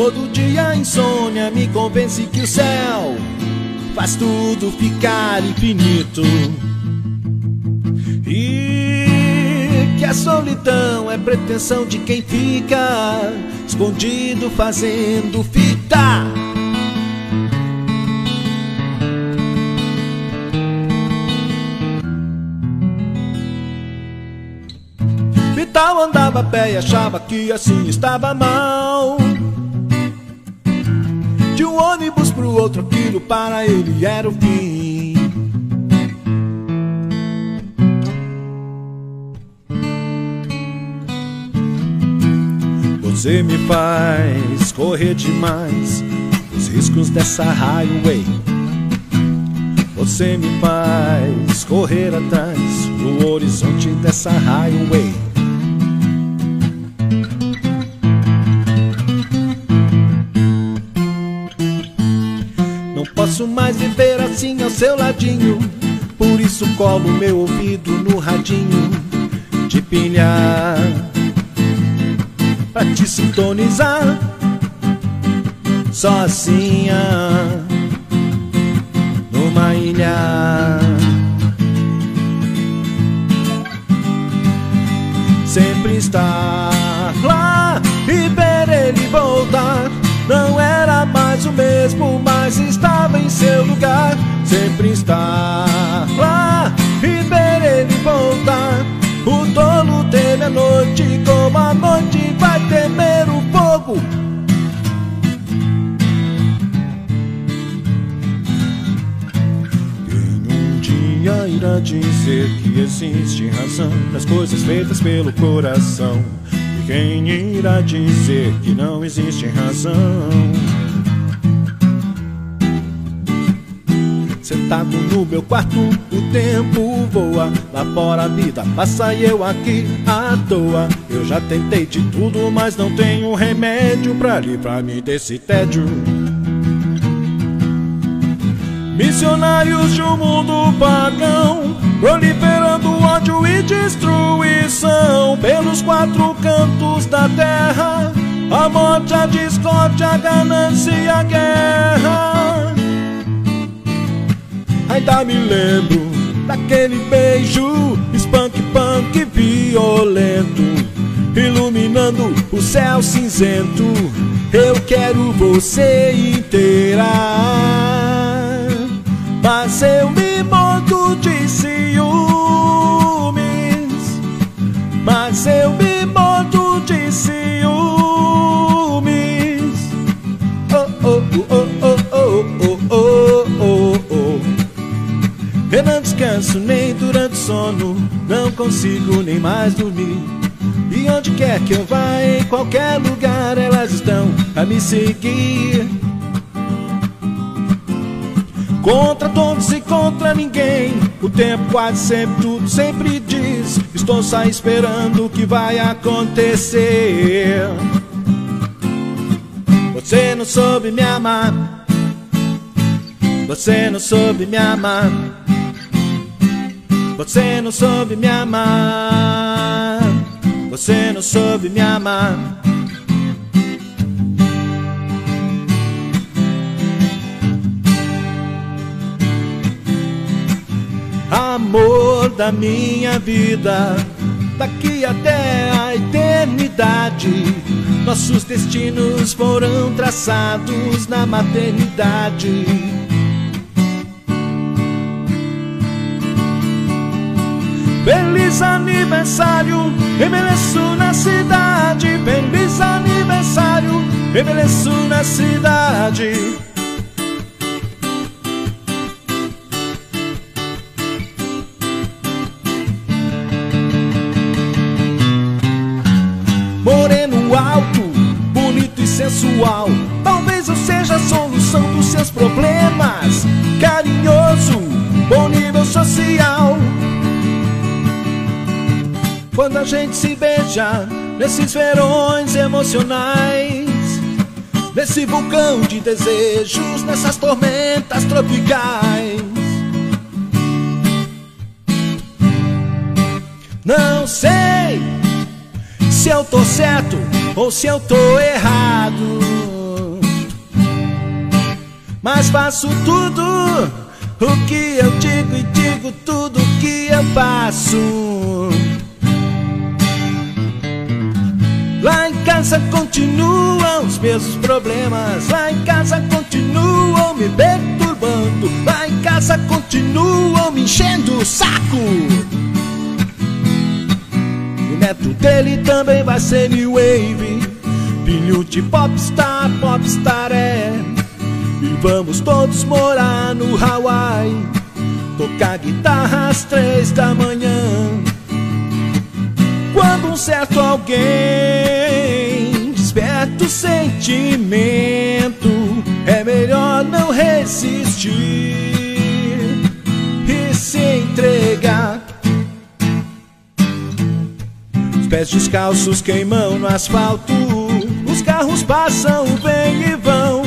Todo dia a insônia me convence que o céu faz tudo ficar infinito. E que a solidão é pretensão de quem fica escondido fazendo fita. Vital andava a pé e achava que assim estava mal. Ônibus pro outro, aquilo para ele era o fim. Você me faz correr demais os riscos dessa highway. Você me faz correr atrás no horizonte dessa highway. Posso mais viver assim ao seu ladinho. Por isso colo meu ouvido no radinho de pilha pra te sintonizar sozinha numa ilha. Sempre estar lá e ver ele voltar. Não era mais o mesmo, mas estava seu lugar. Sempre estar lá e ver ele voltar. O tolo teme a noite, como a noite vai temer o fogo. Quem um dia irá dizer que existe razão nas coisas feitas pelo coração? E quem irá dizer que não existe razão? Sentado no meu quarto, o tempo voa. Lá fora a vida passa e eu aqui à toa. Eu já tentei de tudo, mas não tenho remédio pra livrar-me desse tédio. Missionários de um mundo pagão, proliferando ódio e destruição pelos quatro cantos da terra. A morte, a discórdia, a ganância e a guerra. Ainda me lembro daquele beijo spunk punk violento Iluminando o céu cinzento. Eu quero você inteira. Mas eu me mordo de ciúmes. Mas eu me descanso nem durante o sono, não consigo nem mais dormir. E onde quer que eu vá, em qualquer lugar, elas estão a me seguir. Contra todos e contra ninguém, o tempo quase sempre tudo sempre diz. Estou só esperando o que vai acontecer. Você não soube me amar. Você não soube me amar. Você não soube me amar. Você não soube me amar. Amor da minha vida, daqui até a eternidade. Nossos destinos foram traçados na maternidade. Feliz aniversário, embeleço na cidade. Feliz aniversário, embeleço na cidade. Moreno alto, bonito e sensual. Talvez eu seja a solução dos seus problemas. Carinhoso, bom nível social. Quando a gente se beija nesses verões emocionais, nesse vulcão de desejos, nessas tormentas tropicais. Não sei se eu tô certo ou se eu tô errado. Mas faço tudo o que eu digo e digo tudo o que eu faço. Lá em casa continuam os mesmos problemas. Lá em casa continuam me perturbando. Lá em casa continuam me enchendo o saco. O neto dele também vai ser new wave. Filho de popstar, popstar é. E vamos todos morar no Hawaii. Tocar guitarra às três da manhã. Quando um certo alguém desperta o sentimento, é melhor não resistir e se entregar. Os pés descalços queimam no asfalto, os carros passam, vêm e vão.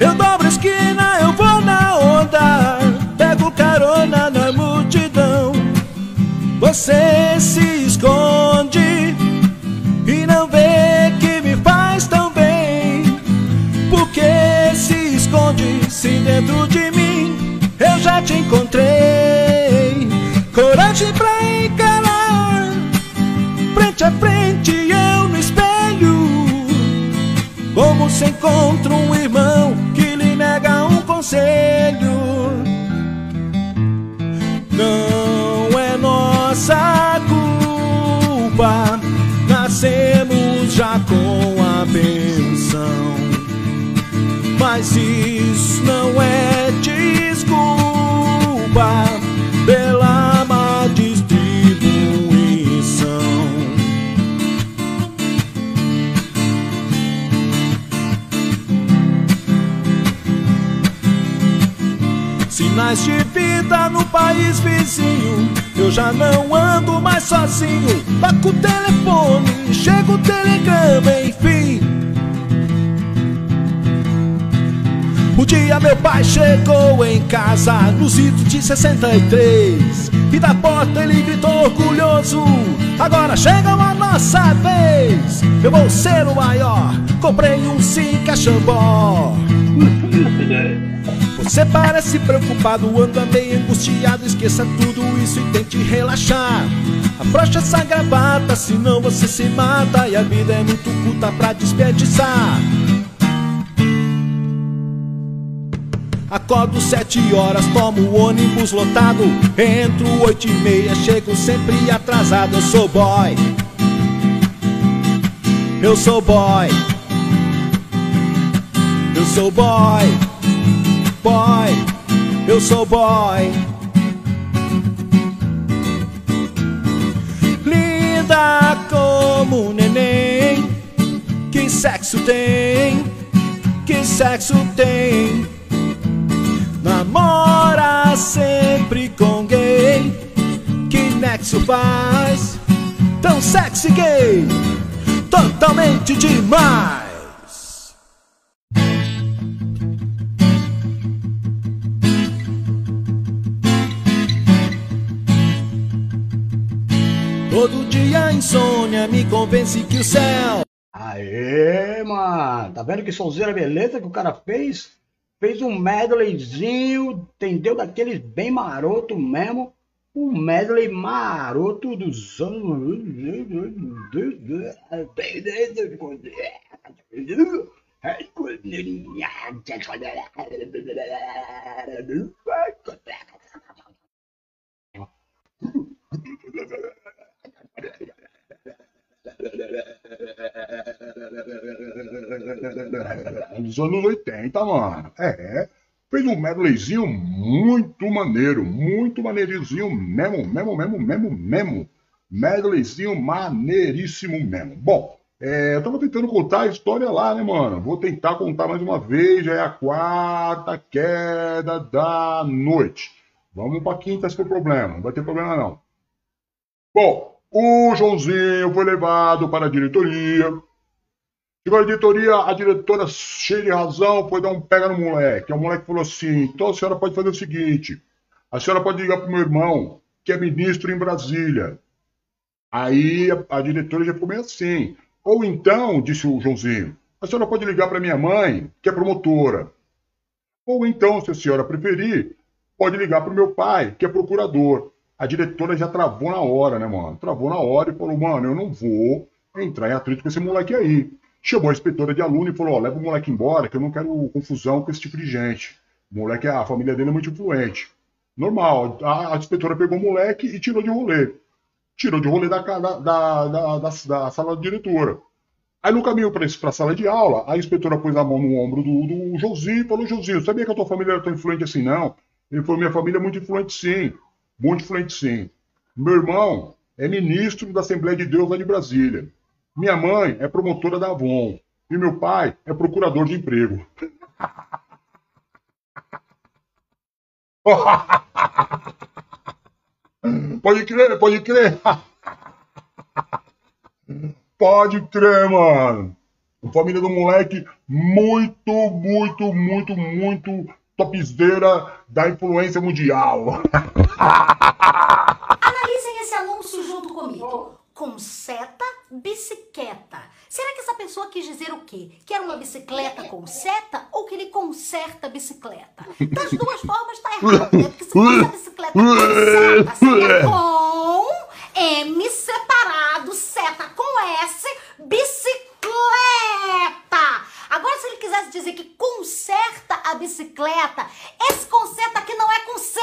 Eu dobro a esquina, eu vou na onda, pego carona. Você se esconde e não vê que me faz tão bem. Porque se esconde se dentro de mim eu já te encontrei. Coragem pra encarar, frente a frente eu no espelho. Como se encontra um irmão que lhe nega um conselho. Nossa culpa, nascemos já com a benção. Mas isso não é desculpa pela má distribuição. Sinais de vida no país vizinho. Eu já não ando mais sozinho. Toco o telefone, chega o telegrama, enfim. Um dia meu pai chegou em casa nos idos de 63 E da porta ele gritou orgulhoso Agora chega a nossa vez Eu vou ser o maior Comprei um sim cachambó Você parece preocupado, anda meio angustiado Esqueça tudo isso e tente relaxar. Afrocha essa gravata, senão você se mata. E a vida é muito curta pra desperdiçar. Acordo sete horas, tomo o ônibus lotado. Entro oito e meia, chego sempre atrasado. Eu sou boy. Eu sou boy. Eu sou boy. Boy. Eu sou boy como um neném. Que sexo tem? Que sexo tem? Namora sempre com gay Que nexo faz? Tão sexy gay. Totalmente demais convence que o céu Aê, mano! Tá vendo que sonzeira beleza que o cara fez? Fez um medleyzinho, entendeu? Daqueles bem maroto mesmo. Um medley maroto dos anos. Dos anos 80, mano. É. Fez um medleyzinho muito maneiro, muito maneirinho mesmo, mesmo, mesmo, mesmo, mesmo. Medleyzinho maneiríssimo mesmo. Bom, é, eu tava tentando contar a história lá, né, mano? Vou tentar contar mais uma vez, já é a quarta queda da noite. Vamos pra quinta se for problema, não vai ter problema não. Bom, o Joãozinho foi levado para a diretoria. Chegou a diretoria, a diretora, cheia de razão, foi dar um pega no moleque. O moleque falou assim: então a senhora pode fazer o seguinte: a senhora pode ligar para o meu irmão, que é ministro em Brasília. Aí a, diretora já ficou meio assim. Ou então, disse o Joãozinho, a senhora pode ligar para minha mãe, que é promotora. Ou então, se a senhora preferir, pode ligar pro meu pai, que é procurador. A diretora já travou na hora, né, mano? Travou na hora e falou, mano, eu não vou entrar em atrito com esse moleque aí. Chamou a inspetora de aluno e falou, ó, leva o moleque embora, que eu não quero confusão com esse tipo de gente. O moleque, a família dele é muito influente. Normal, a, a inspetora pegou o moleque e tirou de rolê. Tirou de rolê da, da, da, da, da sala da diretora. Aí no caminho para a sala de aula, a inspetora pôs a mão no ombro do, do Josinho e falou, Josinho, sabia que a tua família era tão influente assim, não? Ele falou, minha família é muito influente sim, muito influente sim. Meu irmão é ministro da Assembleia de Deus lá de Brasília. Minha mãe é promotora da Avon. E meu pai é procurador de emprego. pode crer, pode crer. Pode crer, mano. Família do moleque muito, muito, muito, muito topzera da influência mundial. Analisem esse anúncio junto comigo. seta, bicicleta. Será que essa pessoa quis dizer o quê? Que era uma bicicleta com seta ou que ele conserta a bicicleta? Das duas formas tá errado, né? Porque se fosse a bicicleta com seta, seria com M separado, seta com S, bicicleta. Agora, se ele quisesse dizer que conserta a bicicleta, esse conserta aqui não é com C,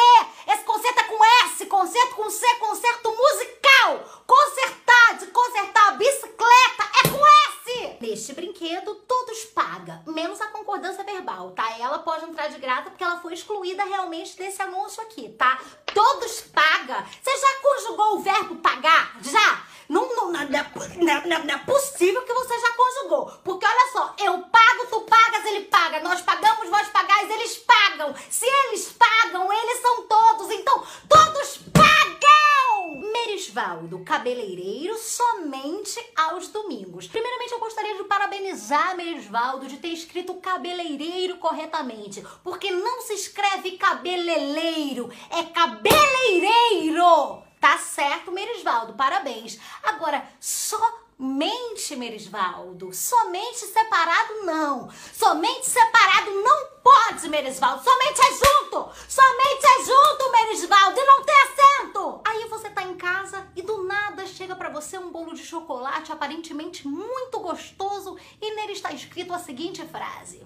esse conserta é com S, conserto com C, conserto musical. Consertar, de consertar a bicicleta é com S. Neste brinquedo, todos pagam, menos a concordância verbal, tá? Ela pode entrar de grata porque ela foi excluída realmente desse anúncio aqui, tá? Todos pagam. Você já conjugou o verbo pagar? Já? Não, não, não, não, não, não é possível que você já conjugou. Porque olha só, eu pago, tu pagas, ele paga. Nós pagamos, vós pagais, eles pagam. Se eles pagam, eles são todos. Então, todos pagam! Merisvaldo, cabeleireiro somente aos domingos. Primeiramente, eu gostaria de parabenizar Merisvaldo de ter escrito cabeleireiro corretamente. Porque não se escreve cabeleleiro, é cabeleireiro! Tá certo, Merisvaldo, parabéns. Agora, somente, Merisvaldo, somente separado não. Somente separado não pode, Merisvaldo. Somente é junto. Somente é junto, Merisvaldo, e não tem acento. Aí você tá em casa e do nada chega para você um bolo de chocolate aparentemente muito gostoso e nele está escrito a seguinte frase: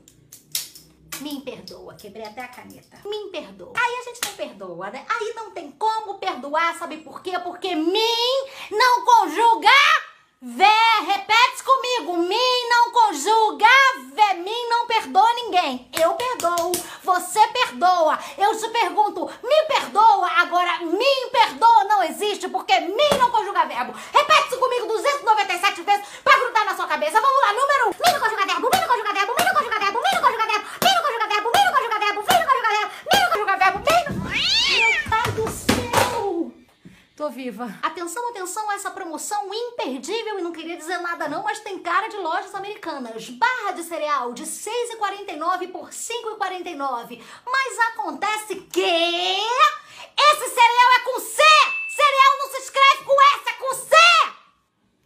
me perdoa, quebrei até a caneta. Me perdoa. Aí a gente não perdoa, né? Aí não tem como perdoar, sabe por quê? Porque mim não conjuga Vé, repete comigo. Mim não conjuga vé. Mim não perdoa ninguém. Eu perdoo. Você perdoa. Eu te pergunto, me perdoa? Agora, mim perdoa não existe porque mim não conjuga verbo. Repete isso comigo 297 vezes pra grudar na sua cabeça. Vamos lá, número 1. Um. Mim não conjuga verbo, mim não conjuga verbo, mim não conjuga verbo, mim não conjuga verbo, mim não conjuga verbo, mim não conjuga verbo, mim não conjuga verbo, mim não conjuga verbo, mim não... Meu pai do céu. Tô viva. Atenção, atenção a essa promoção imperdível e não queria dizer nada não, mas tem cara de lojas americanas. Barra de cereal de 6,49 por 5,49. Mas acontece que esse cereal é com C. Cereal não se escreve com S, é com C.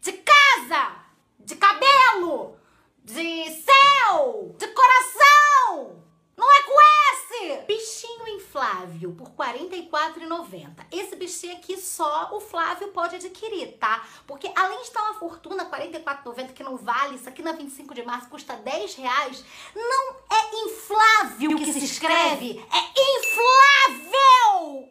De casa, de cabelo, de céu, de coração. Não é com S! Bichinho inflável por R$ 44,90. Esse bichinho aqui só o Flávio pode adquirir, tá? Porque além de estar uma fortuna, R$ 44,90, que não vale, isso aqui na 25 de março custa 10 reais, não é inflável que, que se escreve, é inflável!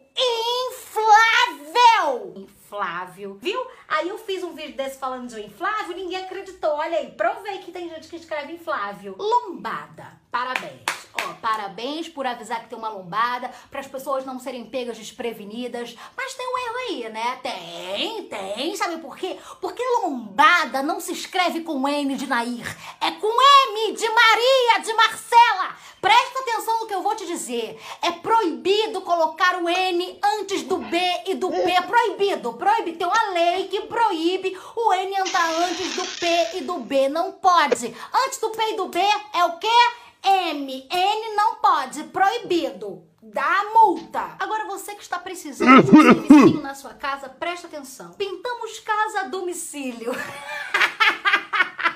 Inflável! Inflável, viu? Aí eu fiz um vídeo desse falando de inflável, ninguém acreditou. Olha aí, provei que tem gente que escreve inflável. Lombada. Parabéns. Parabéns por avisar que tem uma lombada, para as pessoas não serem pegas desprevenidas. Mas tem um erro aí, né? Tem, tem. Sabe por quê? Porque lombada não se escreve com N de Nair, é com M de Maria, de Marcela. Presta atenção no que eu vou te dizer. É proibido colocar o N antes do B e do P. Proibido, proibido. Tem uma lei que proíbe o N entrar antes do P e do B. Não pode. Antes do P e do B é o quê? M. N não pode, proibido. Dá multa. Agora você que está precisando de um serviço na sua casa, presta atenção. Pintamos casa a domicílio.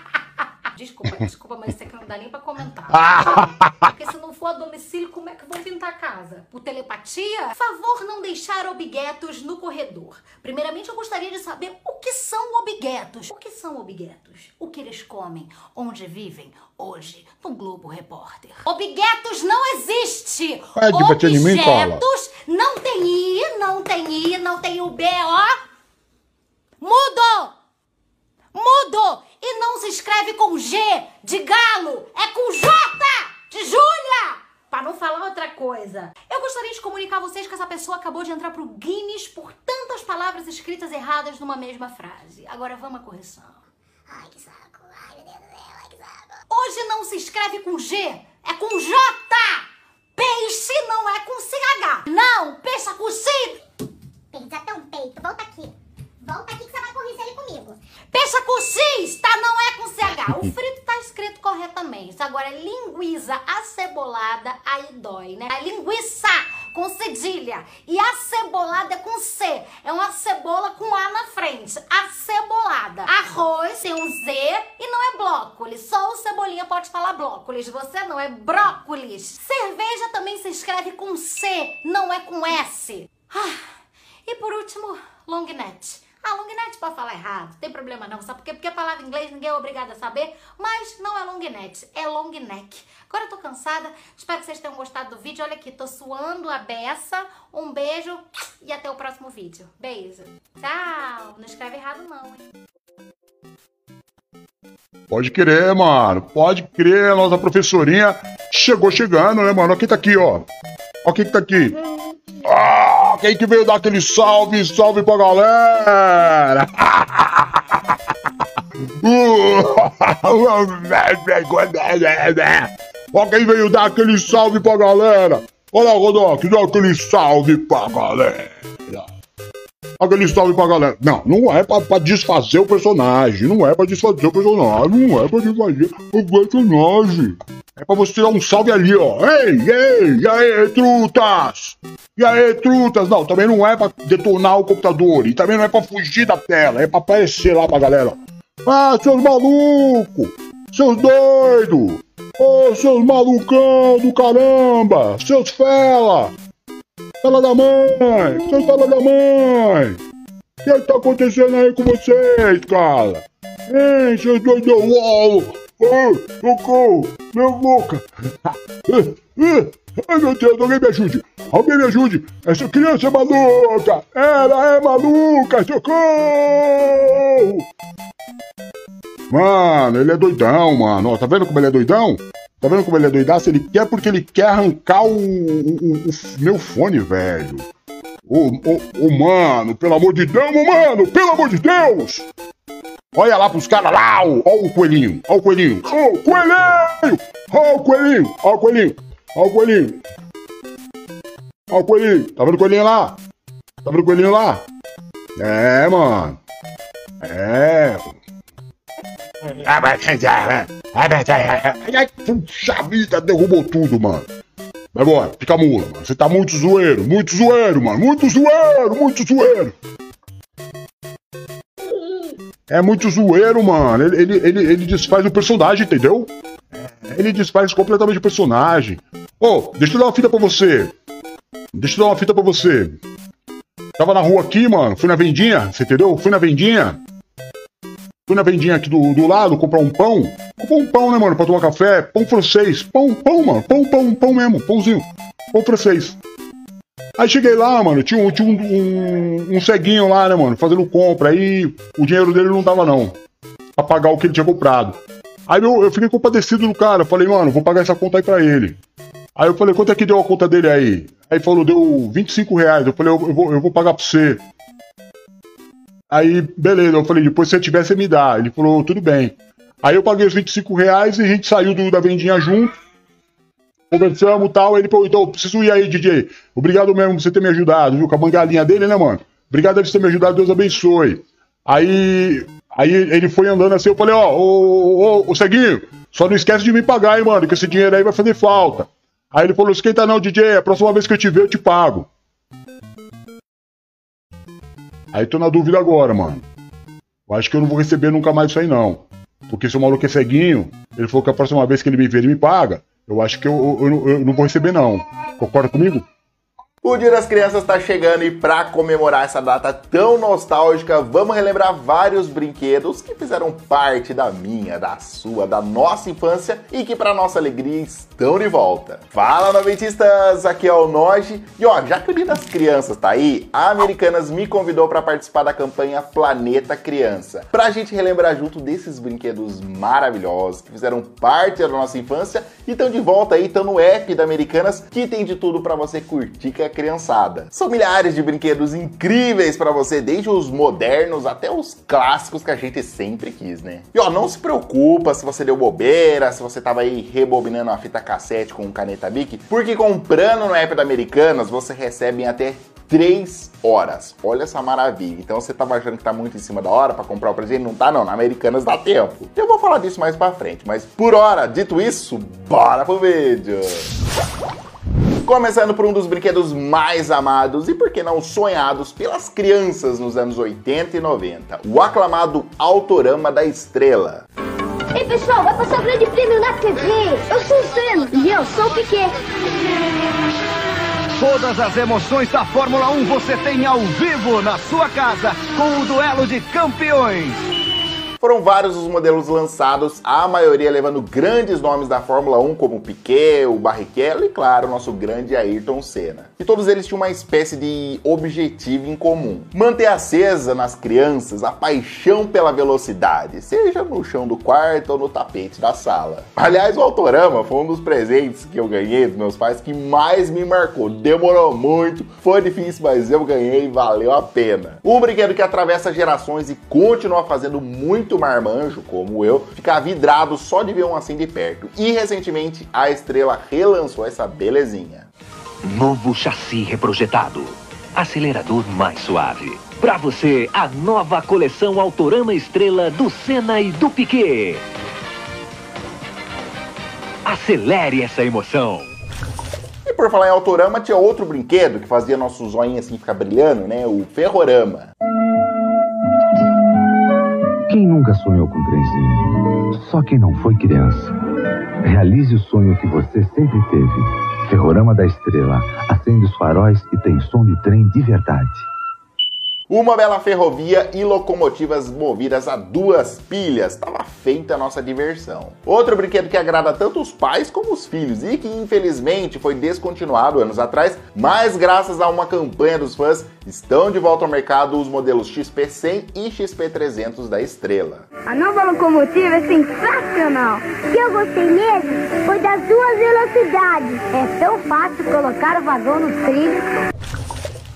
Desculpa, desculpa, mas isso aqui não dá nem pra comentar. Ah! Porque se não for a domicílio, como é que vão pintar a casa? Por telepatia? Favor não deixar objetos no corredor. Primeiramente, eu gostaria de saber o que são objetos. O que são objetos? O que eles comem? Onde vivem? Hoje, no Globo Repórter. Objetos não existe! Paula. Objetos não tem I, não tem I, não tem o B, ó. Mudo! Mudo! E não se escreve com G de galo, é com J de Júlia! Pra não falar outra coisa. Eu gostaria de comunicar a vocês que essa pessoa acabou de entrar pro Guinness por tantas palavras escritas erradas numa mesma frase. Agora vamos à correção. Ai, que saco. Ai, meu Deus do céu, ai, que saco. Hoje não se escreve com G, é com J! Peixe não é com CH. Não, peixe é com C. Perdi até um peito. Volta aqui. Volta aqui que você vai corrigir ele comigo. Peixe com X, tá? Não é com CH. O frito tá escrito corretamente. Agora, linguiça acebolada, aí dói, né? A linguiça com cedilha. E acebolada é com C. É uma cebola com A na frente. Acebolada. Arroz tem um Z e não é brócolis. Só o Cebolinha pode falar brócolis. Você não é brócolis. Cerveja também se escreve com C, não é com S. Ah, e por último, long neck. Long pode falar errado, não tem problema não. Sabe por quê? Porque a palavra em inglês ninguém é obrigado a saber, mas não é long neck, é long neck. Agora eu tô cansada, espero que vocês tenham gostado do vídeo. Olha aqui, tô suando a beça. Um beijo e até o próximo vídeo. Beijo. Tchau. Não escreve errado não, hein? Pode crer, mano. Pode crer, nossa professorinha chegou chegando, né, mano? Ó quem tá aqui, ó. Ó quem que tá aqui. Ah, quem que veio dar aquele salve, salve pra galera? Ó quem veio dar aquele salve pra galera. Olha lá, Rodoc, dá aquele salve pra galera. Aquele salve pra galera. Não, não é pra, pra desfazer o personagem. Não é pra desfazer o personagem. Não é pra desfazer o personagem. É pra você dar um salve ali, ó. Ei, ei, e aí, trutas? E aí, trutas? Não, também não é pra detonar o computador. E também não é pra fugir da tela. É pra aparecer lá pra galera. Ah, seus malucos! Seus doidos! Ô, seus malucão do caramba! Seus fela! Fela da mãe! Seus fela da mãe! O que tá acontecendo aí com vocês, cara? Hein, seus doidos! Uau! Ai, socorro! Minha boca! Ai, meu Deus, alguém me ajude! Alguém me ajude! Essa criança é maluca! Ela é maluca! Socorro! Mano, ele é doidão, mano. Ó, tá vendo como ele é doidão? Tá vendo como ele é doidaço? Ele quer porque ele quer arrancar o, o, o- meu fone, velho. Ô, ô, ô, mano, pelo amor de Deus, mano, pelo amor de Deus! Olha lá pros caras lá, ó, ó o coelhinho, ó o coelhinho, ó o coelhinho, ó o coelhinho, ó o coelhinho, ó o coelhinho, ó o coelhinho, tá vendo o coelhinho lá? Tá vendo o coelhinho lá? É, mano, é. Ai, Puxa vida, derrubou tudo, mano. Vai embora, fica mula, mano. Você tá muito zoeiro, muito zoeiro, mano. Muito zoeiro, muito zoeiro. É muito zoeiro, mano. Ele, ele, ele, ele desfaz o personagem, entendeu? Ele desfaz completamente o personagem. Ô, deixa eu dar uma fita pra você. Deixa eu dar uma fita pra você. Tava na rua aqui, mano. Fui na vendinha, você entendeu? Fui na vendinha. Fui na vendinha aqui do, do lado comprar um pão. Comprar um pão, né, mano? Pra tomar café. Pão francês. Pão, pão, mano. Pão, pão, pão mesmo. Pãozinho. Pão francês. Aí cheguei lá, mano. Tinha, um, tinha um, um, um ceguinho lá, né, mano? Fazendo compra. Aí o dinheiro dele não tava, não. Pra pagar o que ele tinha comprado. Aí eu, eu fiquei compadecido do cara. Falei, mano, vou pagar essa conta aí pra ele. Aí eu falei, quanto é que deu a conta dele aí? Aí falou, deu 25 reais. Eu falei, eu, eu vou, eu vou pagar pra você. Aí, beleza, eu falei, depois se você tiver, você me dá. Ele falou, tudo bem. Aí eu paguei os 25 reais e a gente saiu do- da vendinha junto. Conversamos e tal. Ele falou, então, eu preciso ir aí, DJ. Obrigado mesmo por você ter me ajudado, viu? Com a mangalinha dele, né, mano? Obrigado por você ter me ajudado, Deus abençoe. Aí, aí ele foi andando assim, eu falei, ó, ô, ô, ô, Ceguinho, só não esquece de me pagar, hein, mano, que esse dinheiro aí vai fazer falta. Aí ele falou, esquenta não, DJ, a próxima vez que eu te ver, eu te pago. Aí tô na dúvida agora, mano. Eu acho que eu não vou receber nunca mais isso aí, não. Porque se o maluco é ceguinho, ele falou que a próxima vez que ele me ver, ele me paga. Eu acho que eu, eu, eu, eu não vou receber, não. Concorda comigo? O Dia das Crianças está chegando e para comemorar essa data tão nostálgica, vamos relembrar vários brinquedos que fizeram parte da minha, da sua, da nossa infância e que para nossa alegria estão de volta. Fala noventistas, aqui é o Noge. E ó, já que o Dia das Crianças tá aí, a Americanas me convidou para participar da campanha Planeta Criança, pra gente relembrar junto desses brinquedos maravilhosos que fizeram parte da nossa infância e estão de volta aí, estão no app da Americanas que tem de tudo para você curtir criançada. São milhares de brinquedos incríveis para você, desde os modernos até os clássicos que a gente sempre quis, né? E ó, não se preocupa se você deu bobeira, se você tava aí rebobinando a fita cassete com caneta Bic, porque comprando no app da Americanas você recebe em até 3 horas. Olha essa maravilha. Então você tava achando que tá muito em cima da hora para comprar o presente? Não tá não, na Americanas dá tempo. Eu vou falar disso mais para frente, mas por hora, dito isso, bora pro vídeo. Começando por um dos brinquedos mais amados e por que não sonhados pelas crianças nos anos 80 e 90, o aclamado Autorama da Estrela. Ei, pessoal, vai passar o grande prêmio na TV. Eu sou o Senna e eu sou o Piquet. Todas as emoções da Fórmula 1 você tem ao vivo na sua casa com o duelo de campeões. Foram vários os modelos lançados, a maioria levando grandes nomes da Fórmula 1, como Piquet, o Barrichello e, claro, o nosso grande Ayrton Senna. E todos eles tinham uma espécie de objetivo em comum: manter acesa nas crianças a paixão pela velocidade, seja no chão do quarto ou no tapete da sala. Aliás, o Autorama foi um dos presentes que eu ganhei dos meus pais que mais me marcou. Demorou muito, foi difícil, mas eu ganhei e valeu a pena. Um brinquedo que atravessa gerações e continua fazendo muito marmanjo, como eu, ficar vidrado só de ver um assim de perto. E recentemente a estrela relançou essa belezinha. Novo chassi reprojetado. Acelerador mais suave. Para você, a nova coleção Autorama Estrela do Senna e do Piquet. Acelere essa emoção. E por falar em Autorama, tinha outro brinquedo que fazia nosso zoinho assim ficar brilhando, né? O Ferrorama. Quem nunca sonhou com um trenzinho? Só quem não foi criança. Realize o sonho que você sempre teve. Ferrorama da Estrela. Acende os faróis e tem som de trem de verdade. Uma bela ferrovia e locomotivas movidas a duas pilhas. Tava feita a nossa diversão. Outro brinquedo que agrada tanto os pais como os filhos e que infelizmente foi descontinuado anos atrás, mas graças a uma campanha dos fãs, estão de volta ao mercado os modelos XP100 e XP300 da Estrela. A nova locomotiva é sensacional. O que eu gostei mesmo foi das duas velocidades. É tão fácil colocar o vagão no trilho.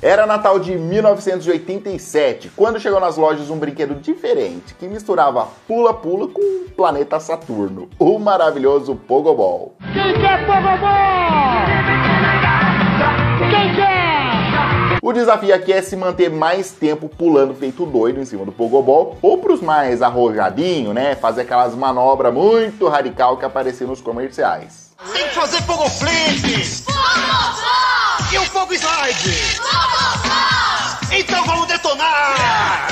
Era Natal de 1987, quando chegou nas lojas um brinquedo diferente que misturava pula-pula com o planeta Saturno, o maravilhoso Pogobol. Quem quer Pogobol? Quem quer? O desafio aqui é se manter mais tempo pulando feito doido em cima do Pogobol, ou para os mais arrojadinhos, né, fazer aquelas manobras muito radical que apareciam nos comerciais. Tem que fazer Pogo Flip! E o Fogo Slide! Então vamos detonar!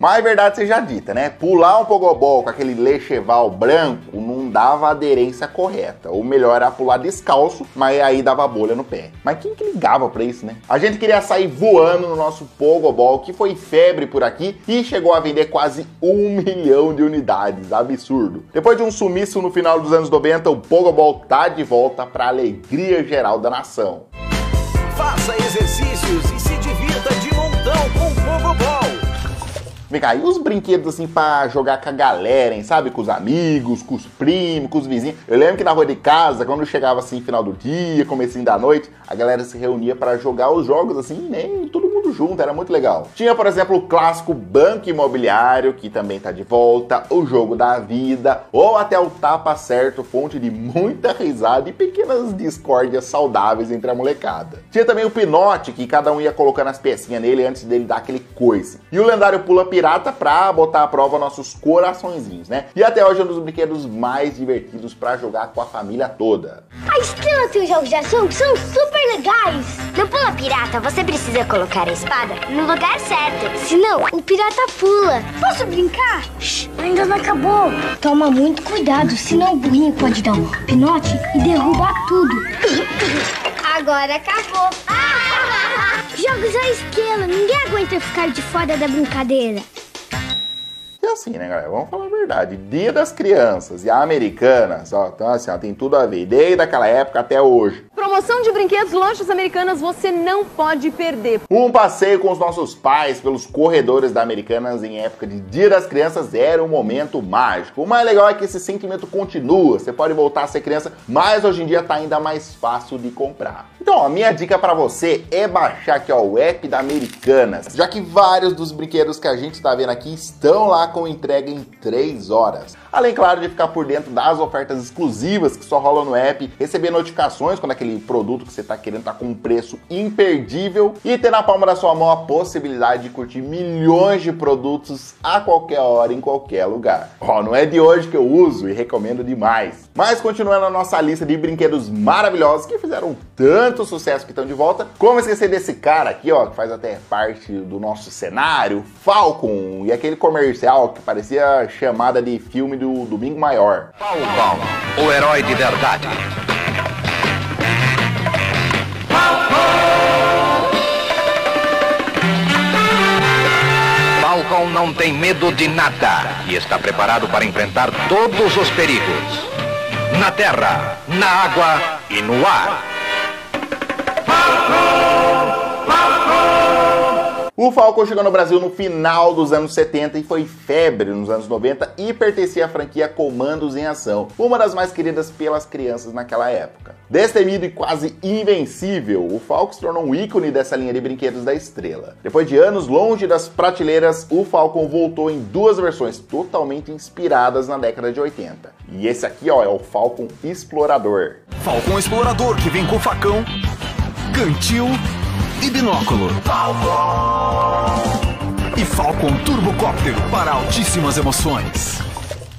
Mas a verdade seja dita, né? Pular um pogobol com aquele lecheval branco não dava aderência correta. O melhor era pular descalço, mas aí dava bolha no pé. Mas quem que ligava pra isso, né? A gente queria sair voando no nosso pogobol, que foi febre por aqui e chegou a vender quase um milhão de unidades. Absurdo. Depois de um sumiço no final dos anos 90, o pogobol tá de volta pra alegria geral da nação. Faça exercícios e se divirta de montão com o Pogobol. Vem cá, e os brinquedos assim pra jogar com a galera, hein? Sabe? Com os amigos, com os primos, com os vizinhos. Eu lembro que na rua de casa, quando chegava assim, final do dia, comecinho da noite, a galera se reunia pra jogar os jogos assim, né? E todo mundo junto, era muito legal. Tinha, por exemplo, o clássico Banco Imobiliário, que também tá de volta, o jogo da vida, ou até o Tapa Certo, fonte de muita risada e pequenas discórdias saudáveis entre a molecada. Tinha também o Pinote, que cada um ia colocando as pecinhas nele antes dele dar aquele coice. E o lendário Pula Piada pirata pra botar à prova nossos coraçõezinhos, né? E até hoje é um dos brinquedos mais divertidos pra jogar com a família toda. A estrela tem os jogos de ação que são super legais. No Pula Pirata, você precisa colocar a espada no lugar certo. Senão, o pirata pula. Posso brincar? Shh, ainda não acabou. Toma muito cuidado, senão o burrinho pode dar um pinote e derrubar tudo. Agora acabou. Jogos à estrela, ninguém aguenta ficar de fora da brincadeira. E assim, né, galera? Vamos falar a verdade. Dia das Crianças e a Americanas, ó, então assim, ó, tem tudo a ver. Desde aquela época até hoje. Promoção de brinquedos Lojas Americanas você não pode perder. Um passeio com os nossos pais pelos corredores da Americanas em época de Dia das Crianças era um momento mágico. O mais legal é que esse sentimento continua. Você pode voltar a ser criança, mas hoje em dia tá ainda mais fácil de comprar. Então, a minha dica para você é baixar aqui ó, o app da Americanas, já que vários dos brinquedos que a gente está vendo aqui estão lá com entrega em 3 horas. Além, claro, de ficar por dentro das ofertas exclusivas que só rolam no app, receber notificações quando aquele produto que você está querendo está com um preço imperdível e ter na palma da sua mão a possibilidade de curtir milhões de produtos a qualquer hora, em qualquer lugar. Ó, não é de hoje que eu uso e recomendo demais. Mas continuando a nossa lista de brinquedos maravilhosos que fizeram tanto sucesso que estão de volta, como esquecer desse cara aqui, ó, que faz até parte do nosso cenário, Falcon, e aquele comercial que parecia chamada de filme do Domingo Maior. Falcon, o herói de verdade. Falcon não tem medo de nada e está preparado para enfrentar todos os perigos. Na terra, na água e no ar. O Falcon chegou no Brasil no final dos anos 70 e foi febre nos anos 90 e pertencia à franquia Comandos em Ação, uma das mais queridas pelas crianças naquela época. Destemido e quase invencível, o Falcon se tornou um ícone dessa linha de brinquedos da estrela. Depois de anos longe das prateleiras, o Falcon voltou em duas versões totalmente inspiradas na década de 80. E esse aqui, ó, é o Falcon Explorador. Falcon Explorador que vem com facão, cantil e binóculo. E Falcon Turbocopter para altíssimas emoções.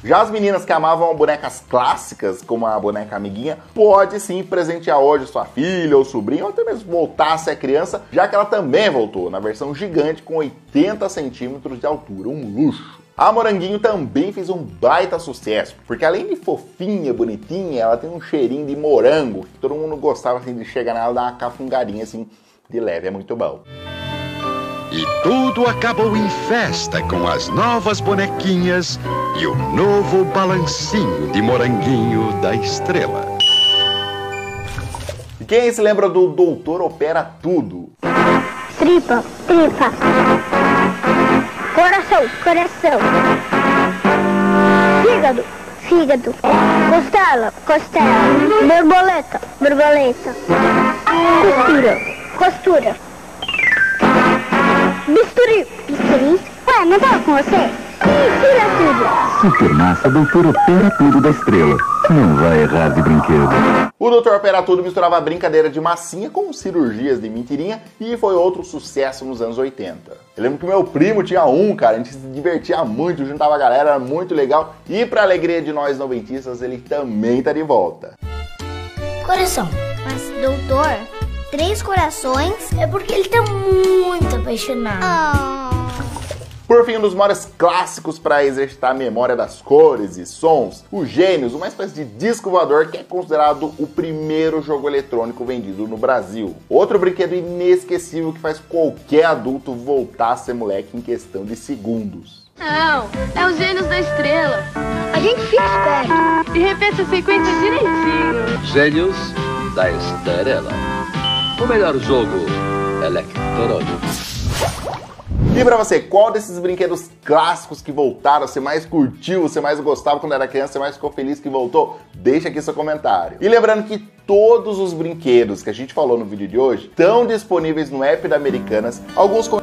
Já as meninas que amavam bonecas clássicas, como a boneca amiguinha, pode sim presentear hoje sua filha ou sobrinho, ou até mesmo voltar a ser criança, já que ela também voltou na versão gigante com 80 centímetros de altura, um luxo. A Moranguinho também fez um baita sucesso, porque além de fofinha, bonitinha, ela tem um cheirinho de morango, que todo mundo gostava assim, de chegar nela e dar uma cafungadinha assim, de leve, é muito bom. E tudo acabou em festa com as novas bonequinhas e o novo balancinho de moranguinho da estrela. E quem se lembra do Doutor Opera Tudo? Tripa, tripa. Coração, coração. Fígado, fígado. Costela, costela. Borboleta, borboleta. Costura, costura. Bisturi, bisturi. Ué, não tava com você? Mistura tudo. Super Massa Doutor Opera Tudo da Estrela. Não vai errar de brinquedo. O Dr. Opera Tudo misturava brincadeira de massinha com cirurgias de mentirinha e foi outro sucesso nos anos 80. Eu lembro que meu primo tinha um, cara, a gente se divertia muito, juntava a galera, era muito legal. E pra alegria de nós noventistas, ele também tá de volta. Coração. Mas, doutor, três corações é porque ele tá muito apaixonado. Por fim, um dos maiores clássicos para exercitar a memória das cores e sons, o Gênios, uma espécie de disco voador que é considerado o primeiro jogo eletrônico vendido no Brasil. Outro brinquedo inesquecível que faz qualquer adulto voltar a ser moleque em questão de segundos. Não, é os gênios da estrela. A gente fica esperto. E repete a sequência direitinho. Gênios da Estrela. O melhor jogo eletrônico. E pra você, qual desses brinquedos clássicos que voltaram você mais curtiu, você mais gostava quando era criança, você mais ficou feliz que voltou? Deixa aqui seu comentário. E lembrando que todos os brinquedos que a gente falou no vídeo de hoje estão disponíveis no app da Americanas. Alguns com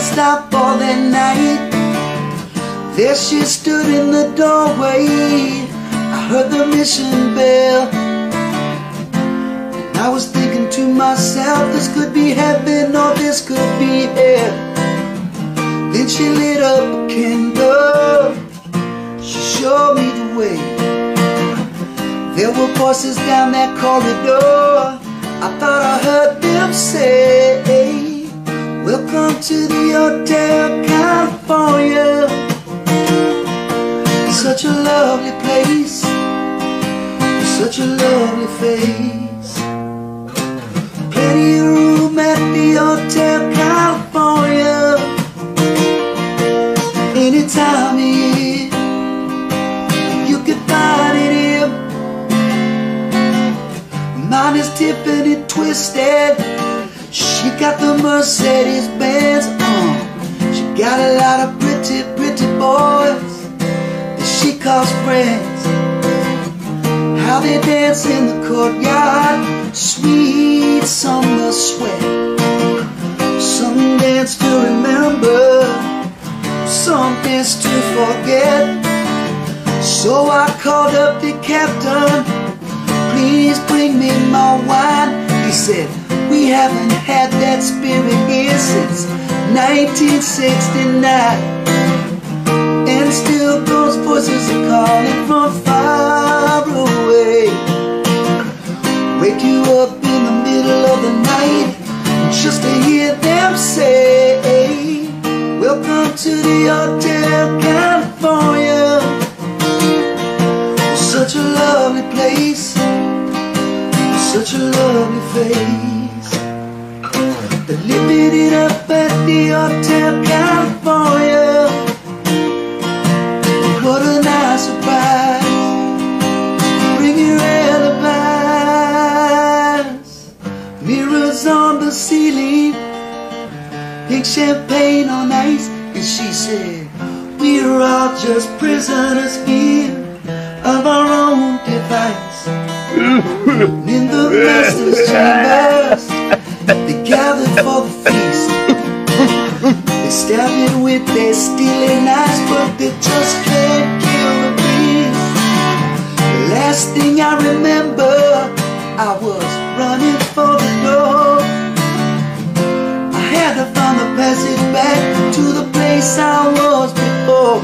stop all that night. There she stood in the doorway. I heard the mission bell. And I was thinking to myself, this could be heaven or this could be hell. Then she lit up a candle. She showed me the way. There were voices down that corridor. I thought I heard them say, Welcome to the Hotel California. Such a lovely place, such a lovely face. Plenty of room at the Hotel California. Any time of year, you can find it here. Mine is tipping and twisted. She got the Mercedes Benz on. She got a lot of pretty, pretty boys that she calls friends. How they dance in the courtyard, sweet summer sweat. Some dance to remember, some dance to forget. So I called up the captain, please bring me my wine. He said, we haven't had that spirit here since 1969. And still those voices are calling from far away. Wake you up in the middle of the night just to hear them say, Welcome to the Hotel California. Such a lovely place, such a lovely face. They're it up at the Hotel California. What a nice surprise. Bring your alibis. Mirrors on the ceiling. Pink champagne on ice. And she said, We're all just prisoners here of our own device. In the master's chambers, they gathered for the feast. They stabbed it with their steely knives, but they just can't kill the beast. The last thing I remember, I was running for the door. I had to find the passage back to the place I was before.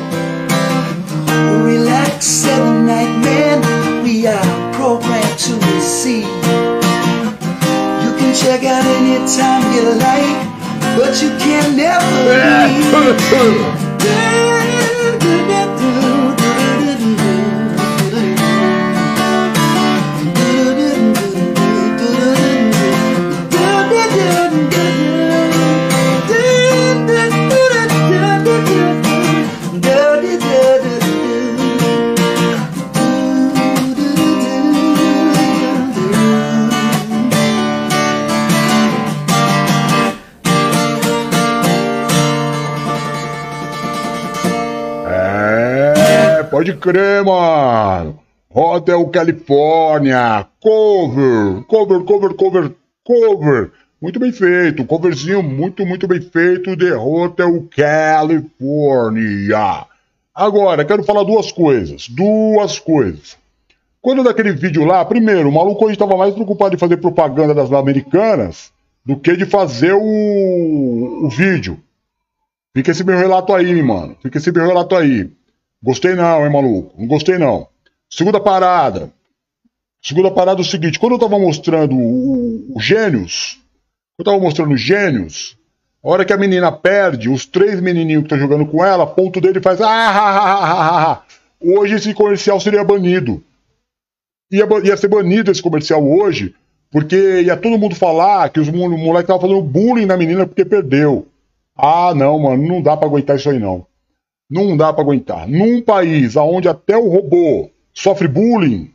Relax, seven night man, we are programmed to receive. Check out anytime you like, but you can never É, crer, mano. Hotel California, cover, cover, cover, cover, cover. Muito bem feito, coverzinho muito, muito bem feito de Hotel California. Agora, quero falar duas coisas, duas coisas. Quando daquele vídeo lá, primeiro, o maluco hoje estava mais preocupado em fazer propaganda das americanas do que de fazer o, o vídeo. Fica esse meu relato aí, mano. Fica esse meu relato aí. Gostei não, hein, maluco? Não gostei não. Segunda parada. Segunda parada é o seguinte: quando eu tava mostrando o, o Gênios, eu tava mostrando o Gênios, a hora que a menina perde, os três menininhos que estão jogando com ela, ponto dele faz. Ah, ah, ah. Hoje esse comercial seria banido. Ia, ia ser banido esse comercial hoje, porque ia todo mundo falar que os mo- o moleque tava fazendo bullying na menina porque perdeu. Ah, não, mano, não dá pra aguentar isso aí não. Não dá pra aguentar. Num país onde até o robô sofre bullying,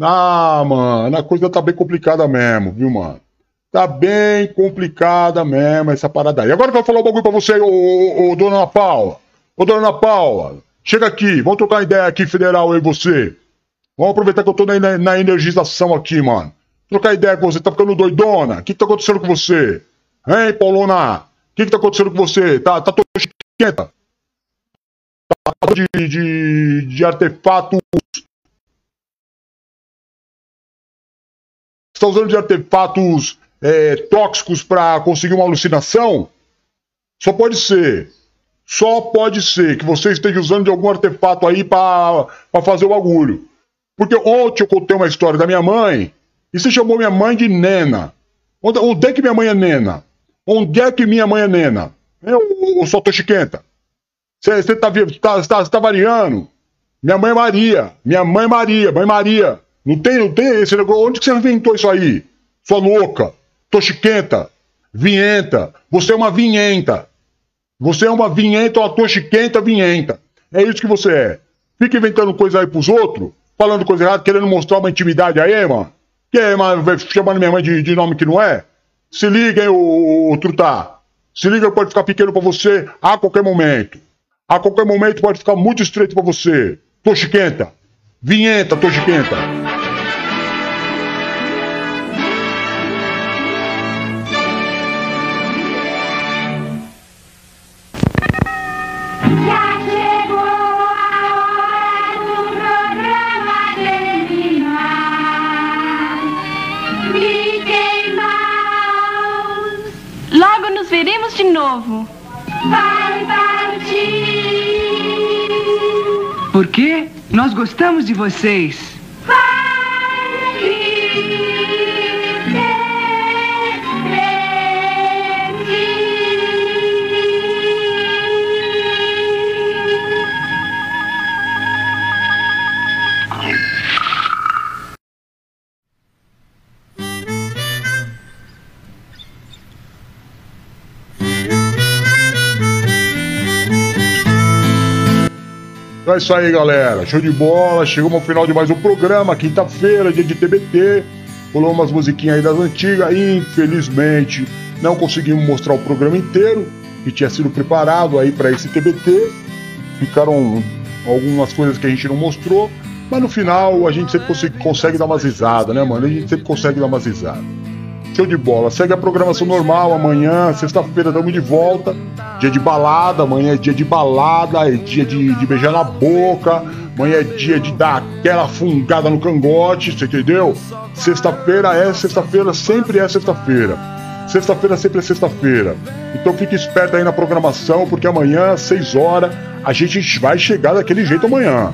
Ah, mano, a coisa tá bem complicada mesmo, viu, mano? Tá bem complicada mesmo essa parada aí. Agora que eu vou falar um bagulho pra você, ô, ô, ô, dona Ana Paula. Ô, dona Ana Paula, chega aqui, vamos trocar ideia aqui, federal, eu e você. Vamos aproveitar que eu tô na, na, na energização aqui, mano. Trocar ideia com você, tá ficando doidona? O que, que tá acontecendo com você? Hein, Paulona? O que, que tá acontecendo com você? Tá, tá tosquenta? De, de, de artefatos está usando de artefatos é, tóxicos para conseguir uma alucinação? Só pode ser. Só pode ser que você esteja usando de algum artefato aí para fazer o bagulho. Porque ontem eu contei uma história da minha mãe e você chamou minha mãe de Nena. Onde, onde é que minha mãe é Nena? Onde é que minha mãe é Nena? Eu, eu tô chiquenta. Você tá, tá, tá, tá variando. Minha mãe Maria. Minha mãe Maria. Mãe Maria. Não tem, não tem esse negócio. Onde que você inventou isso aí? Sua louca, toxiquenta, vinhenta. Você é uma vinhenta. Você é uma vinhenta, uma toxiquenta vinhenta. É isso que você é. Fica inventando coisa aí pros outros, falando coisa errada, querendo mostrar uma intimidade aí, mano. Que é, mano, chamando minha mãe de, de, nome que não é? Se liga, hein, ô, ô, Trutá. Se liga, pode ficar pequeno pra você a qualquer momento. A qualquer momento pode ficar muito estreito pra você. Toxiquenta. Vinhenta, toxiquenta. Quê? Nós gostamos de vocês. É isso aí, galera. Show de bola. Chegamos ao final de mais um programa. Quinta-feira, dia de TBT. Pulou umas musiquinhas aí das antigas. Infelizmente, não conseguimos mostrar o programa inteiro, que tinha sido preparado aí para esse TBT. Ficaram algumas coisas que a gente não mostrou. Mas no final, a gente sempre consegue, consegue dar umas risadas, né, mano? A gente sempre consegue dar umas risadas. Show de bola. Segue a programação normal amanhã, sexta-feira, estamos de volta. Dia de balada, amanhã é dia de balada, é dia de, de beijar na boca, amanhã é dia de dar aquela fungada no cangote, você entendeu? Sexta-feira é sexta-feira, sempre é sexta-feira. Sexta-feira sempre é sexta-feira. Então fique esperto aí na programação, porque amanhã, às 6 horas, a gente vai chegar daquele jeito amanhã.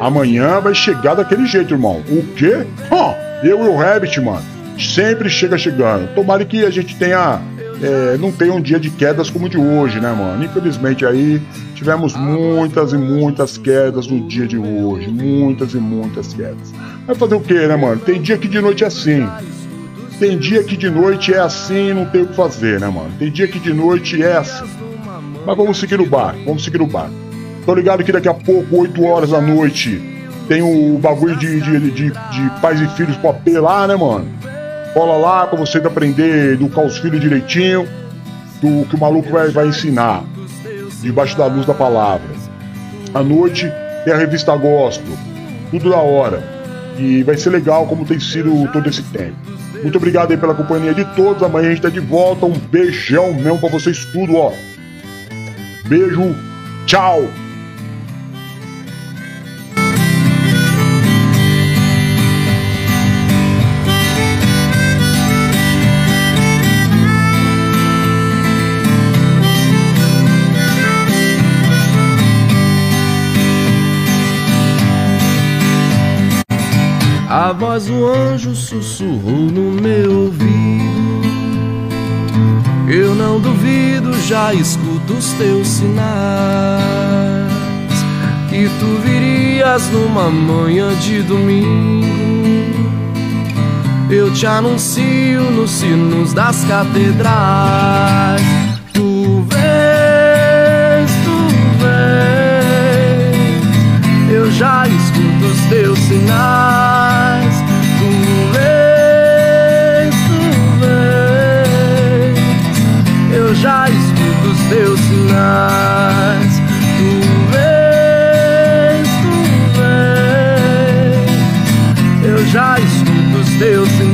Amanhã vai chegar daquele jeito, irmão. O quê? Huh, eu e o Rabbit, mano sempre chega chegando. Tomara que a gente tenha. É, não tenha um dia de quedas como o de hoje, né, mano? Infelizmente aí tivemos muitas e muitas quedas no dia de hoje. Muitas e muitas quedas. Vai fazer o que, né, mano? Tem dia que de noite é assim. Tem dia que de noite é assim e não tem o que fazer, né, mano? Tem dia que de noite é assim. Mas vamos seguir o bar, vamos seguir o bar. Tô ligado que daqui a pouco, 8 horas da noite, tem o bagulho de, de, de, de pais e filhos pro AP lá, né, mano? Cola lá pra você aprender a educar os filhos direitinho, do que o maluco vai, vai ensinar, debaixo da luz da palavra. À noite tem a revista Gosto, tudo da hora. E vai ser legal como tem sido todo esse tempo. Muito obrigado aí pela companhia de todos. Amanhã a gente tá de volta. Um beijão mesmo pra vocês tudo, ó. Beijo, tchau. A voz do anjo sussurrou no meu ouvido. Eu não duvido, já escuto os teus sinais. Que tu virias numa manhã de domingo. Eu te anuncio nos sinos das catedrais. Tu vês, tu vês. Eu já escuto os teus sinais eu já escuto os teus sinais. Tu vês, tu vês, eu já escuto os teus sinais.